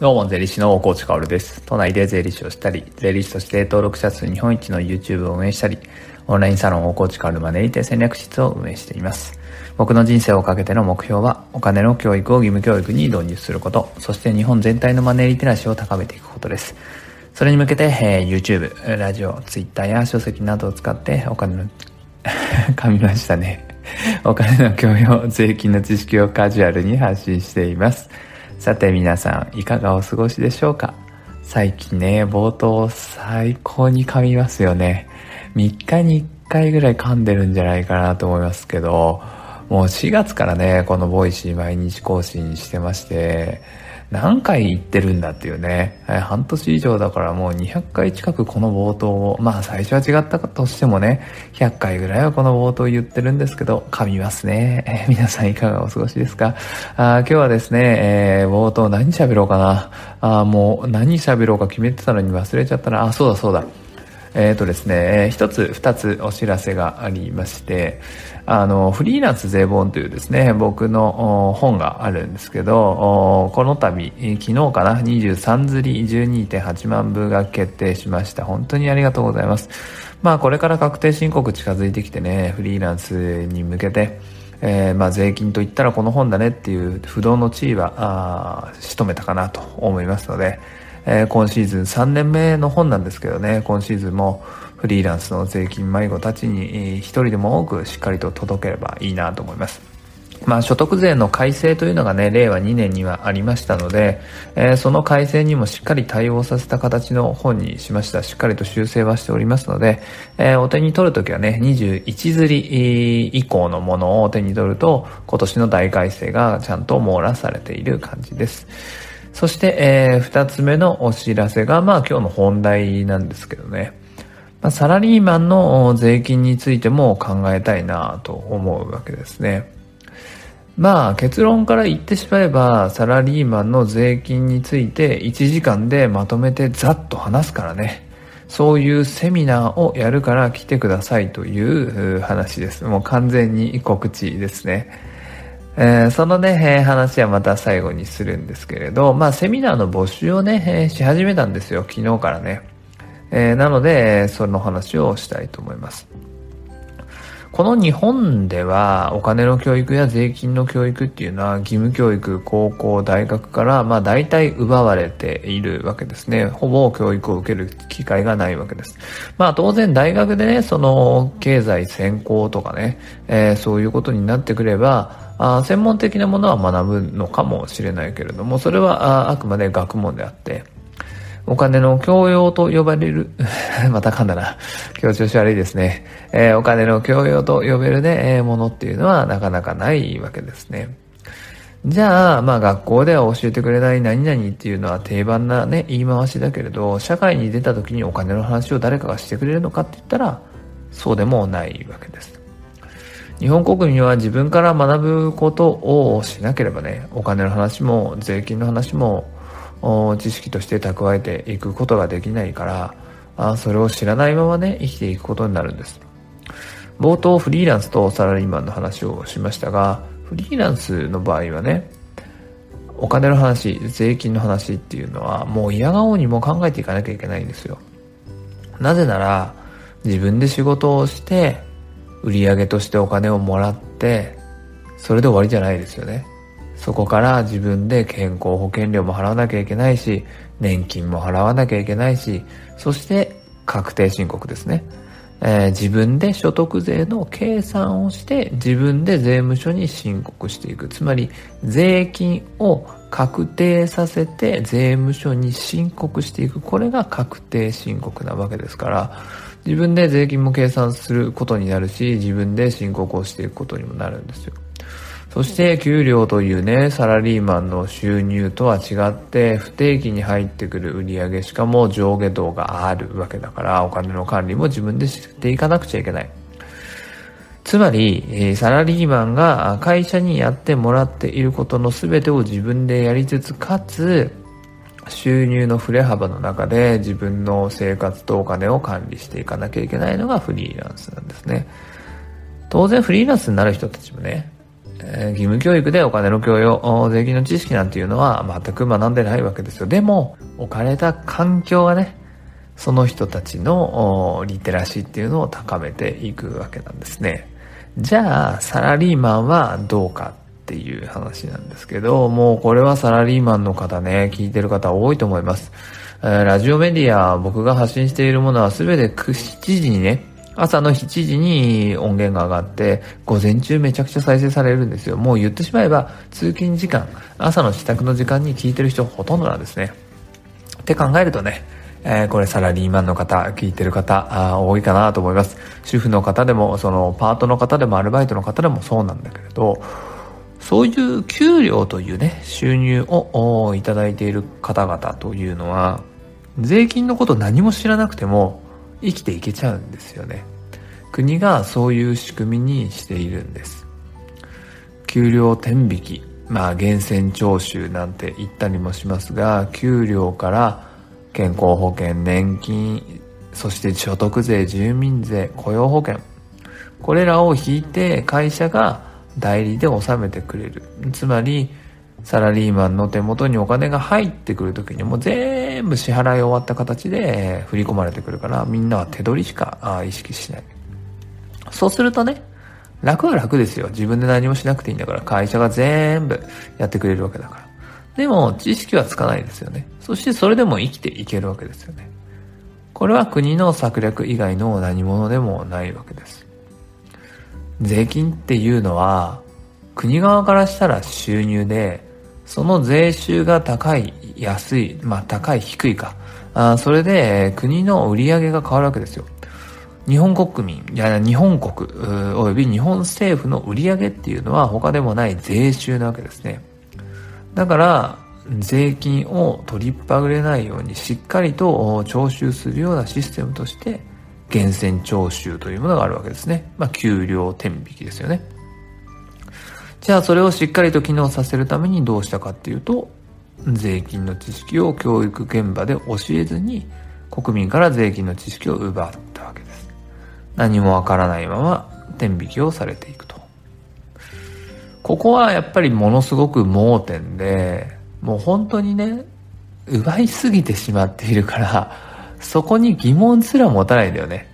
どうも、税理士の大河内薫です。都内で税理士をしたり、税理士として登録者数日本一の YouTube を運営したり、オンラインサロン大河内薫マネリテ戦略室を運営しています。僕の人生をかけての目標は、お金の教育を義務教育に導入すること、そして日本全体のマネリテラシーを高めていくことです。それに向けて、えー、YouTube、ラジオ、Twitter や書籍などを使ってお金の、噛みましたね。お金の教養、税金の知識をカジュアルに発信しています。さて皆さん、いかがお過ごしでしょうか？最近ね、冒頭最高に噛みますよね。3日に1回ぐらい噛んでるんじゃないかなと思いますけど、もう4月からね、この Voicy 毎日更新してまして、何回言ってるんだっていうね、半年以上だからもう200回近くこの冒頭を、まあ最初は違ったとしてもね、100回ぐらいはこの冒頭言ってるんですけど、噛みますね。えー、皆さんいかがお過ごしですか？あ今日はですね、えー、冒頭何喋ろうかな。あもう何喋ろうか決めてたのに忘れちゃったな。あ、そうだそうだ。えっ、ー、とですね、一つ、二つお知らせがありまして、あの、フリーランス税本というですね、僕の本があるんですけど、この度、昨日かな、23釣り12.8万部が決定しました。本当にありがとうございます。まあ、これから確定申告近づいてきてね、フリーランスに向けて、えー、まあ税金といったらこの本だねっていう不動の地位は、あ仕留めたかなと思いますので、えー、今シーズン3年目の本なんですけどね、今シーズンもフリーランスの税金迷子たちに一人でも多くしっかりと届ければいいなと思います。まあ、所得税の改正というのがね、令和2年にはありましたので、えー、その改正にもしっかり対応させた形の本にしました。しっかりと修正はしておりますので、えー、お手に取るときはね、21釣り以降のものを手に取ると、今年の大改正がちゃんと網羅されている感じです。そして、えー、二つ目のお知らせが、まあ今日の本題なんですけどね。まあ、サラリーマンの税金についても考えたいなと思うわけですね。まあ結論から言ってしまえば、サラリーマンの税金について1時間でまとめてざっと話すからね。そういうセミナーをやるから来てくださいという話です。もう完全に告知ですね。えー、そのね、えー、話はまた最後にするんですけれど、まあ、セミナーの募集をね、えー、し始めたんですよ、昨日からね。えなので、その話をしたいと思います。この日本ではお金の教育や税金の教育っていうのは義務教育、高校、大学からまあ大体奪われているわけですね。ほぼ教育を受ける機会がないわけです。まあ当然大学でね、その経済専攻とかね、えー、そういうことになってくれば、あ専門的なものは学ぶのかもしれないけれども、それはああくまで学問であって、お金の教養と呼ばれる また噛んだな。今日調子悪いですね。えー、お金の教養と呼べるね、えー、ものっていうのはなかなかないわけですね。じゃあ、まあ学校では教えてくれない何々っていうのは定番なね、言い回しだけれど、社会に出た時にお金の話を誰かがしてくれるのかって言ったら、そうでもないわけです。日本国民は自分から学ぶことをしなければね、お金の話も税金の話も知識として蓄えていくことができないからあそれを知らないままね生きていくことになるんです。冒頭フリーランスとサラリーマンの話をしましたがフリーランスの場合はねお金の話税金の話っていうのはもう嫌顔にも考えていかなきゃいけないんですよ。なぜなら自分で仕事をして売り上げとしてお金をもらって、それで終わりじゃないですよね。そこから自分で健康保険料も払わなきゃいけないし、年金も払わなきゃいけないし、そして確定申告ですね。えー、自分で所得税の計算をして自分で税務署に申告していく。つまり税金を確定させて税務署に申告していく。これが確定申告なわけですから、自分で税金も計算することになるし、自分で申告をしていくことにもなるんですよ。そして給料というね、サラリーマンの収入とは違って、不定期に入ってくる売上しかも上下動があるわけだから、お金の管理も自分でしていかなくちゃいけない。つまり、サラリーマンが会社にやってもらっていることの全てを自分でやりつつ、かつ、収入の振れ幅の中で自分の生活とお金を管理していかなきゃいけないのがフリーランスなんですね。当然フリーランスになる人たちもね、えー、義務教育でお金の教養、税金の知識なんていうのは全く学んでないわけですよ。でも、置かれた環境がね、その人たちのリテラシーっていうのを高めていくわけなんですね。じゃあ、サラリーマンはどうかっていう話なんですけど、もうこれはサラリーマンの方ね、聞いてる方多いと思います。えー、ラジオメディア、僕が発信しているものは全て7時にね、朝の7時に音源が上がって、午前中めちゃくちゃ再生されるんですよ。もう言ってしまえば、通勤時間、朝の支度の時間に聞いてる人ほとんどなんですね。って考えるとね、えー、これサラリーマンの方、聞いてる方、あ多いかなと思います。主婦の方でも、そのパートの方でもアルバイトの方でもそうなんだけれど、そういう給料というね、収入をいただいている方々というのは、税金のこと何も知らなくても生きていけちゃうんですよね。国がそういう仕組みにしているんです。給料天引き、まあ源泉徴収なんて言ったりもしますが、給料から健康保険、年金、そして所得税、住民税、雇用保険、これらを引いて会社が代理で納めてくれる。つまり、サラリーマンの手元にお金が入ってくるときにもう全部支払い終わった形で振り込まれてくるからみんなは手取りしか意識しない。そうするとね、楽は楽ですよ。自分で何もしなくていいんだから会社が全部やってくれるわけだから。でも知識はつかないですよね。そしてそれでも生きていけるわけですよね。これは国の策略以外の何者でもないわけです。税金っていうのは国側からしたら収入でその税収が高い、安い、まあ高い、低いか。あそれで国の売り上げが変わるわけですよ。日本国民、いや、日本国、および日本政府の売り上げっていうのは他でもない税収なわけですね。だから、税金を取りっぱぐれないようにしっかりと徴収するようなシステムとして、源泉徴収というものがあるわけですね。まあ、給料天引きですよね。じゃあそれをしっかりと機能させるためにどうしたかっていうと、税金の知識を教育現場で教えずに国民から税金の知識を奪ったわけです。何もわからないまま天引きをされていくと。ここはやっぱりものすごく盲点で、もう本当にね、奪いすぎてしまっているから、そこに疑問すら持たないんだよね。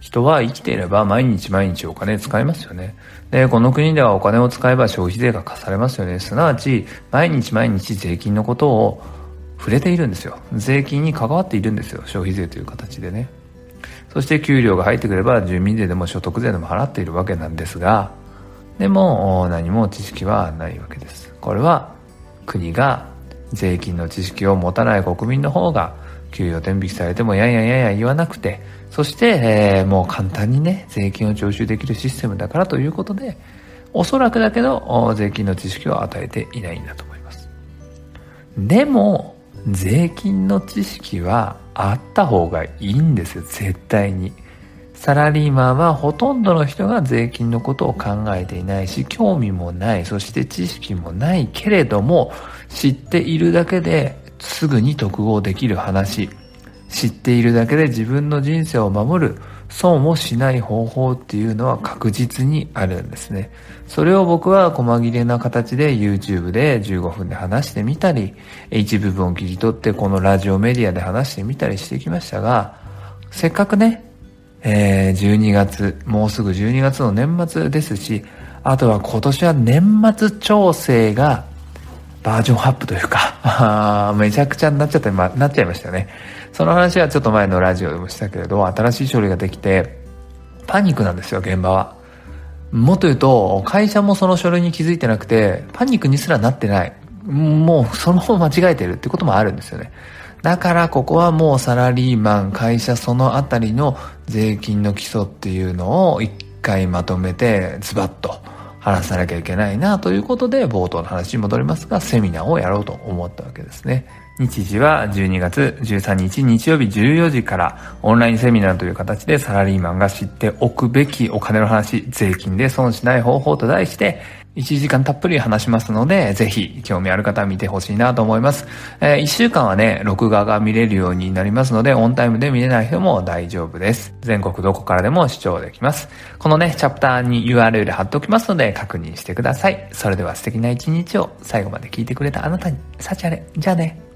人は生きていれば毎日毎日お金使いますよね。で、この国ではお金を使えば消費税が課されますよね。すなわち、毎日毎日税金のことを触れているんですよ。税金に関わっているんですよ。消費税という形でね。そして給料が入ってくれば住民税でも所得税でも払っているわけなんですが、でも何も知識はないわけです。これは国が税金の知識を持たない国民の方が給与天引きされてもやんやんやんや言わなくて、そして、えー、もう簡単にね、税金を徴収できるシステムだからということで、おそらくだけど、税金の知識を与えていないんだと思います。でも、税金の知識はあった方がいいんですよ、絶対に。サラリーマンはほとんどの人が税金のことを考えていないし、興味もない、そして知識もないけれども、知っているだけですぐに得合できる話。知っているだけで自分の人生を守る損をしない方法っていうのは確実にあるんですね。それを僕は細切れな形で YouTube で15分で話してみたり、一部分を切り取ってこのラジオメディアで話してみたりしてきましたが、せっかくね、えー、12月、もうすぐ12月の年末ですし、あとは今年は年末調整がバージョンアップというか めちゃくちゃになっちゃって、ま、なっちゃいましたよね。その話はちょっと前のラジオでもしたけれど、新しい書類ができて、パニックなんですよ、現場は。もっと言うと、会社もその書類に気づいてなくて、パニックにすらなってない。もうその方間違えてるってこともあるんですよね。だからここはもうサラリーマン、会社そのあたりの税金の基礎っていうのを一回まとめてズバッと話さなきゃいけないなということで冒頭の話に戻りますがセミナーをやろうと思ったわけですね。日時は12月13日日曜日14時からオンラインセミナーという形でサラリーマンが知っておくべきお金の話、税金で損しない方法と題して1時間たっぷり話しますので、ぜひ興味ある方は見てほしいなと思います。えー、1週間はね、録画が見れるようになりますので、オンタイムで見れない人も大丈夫です。全国どこからでも視聴できます。このね、チャプターに URL 貼っておきますので、確認してください。それでは素敵な一日を最後まで聞いてくれたあなたに、幸あれ。じゃあね。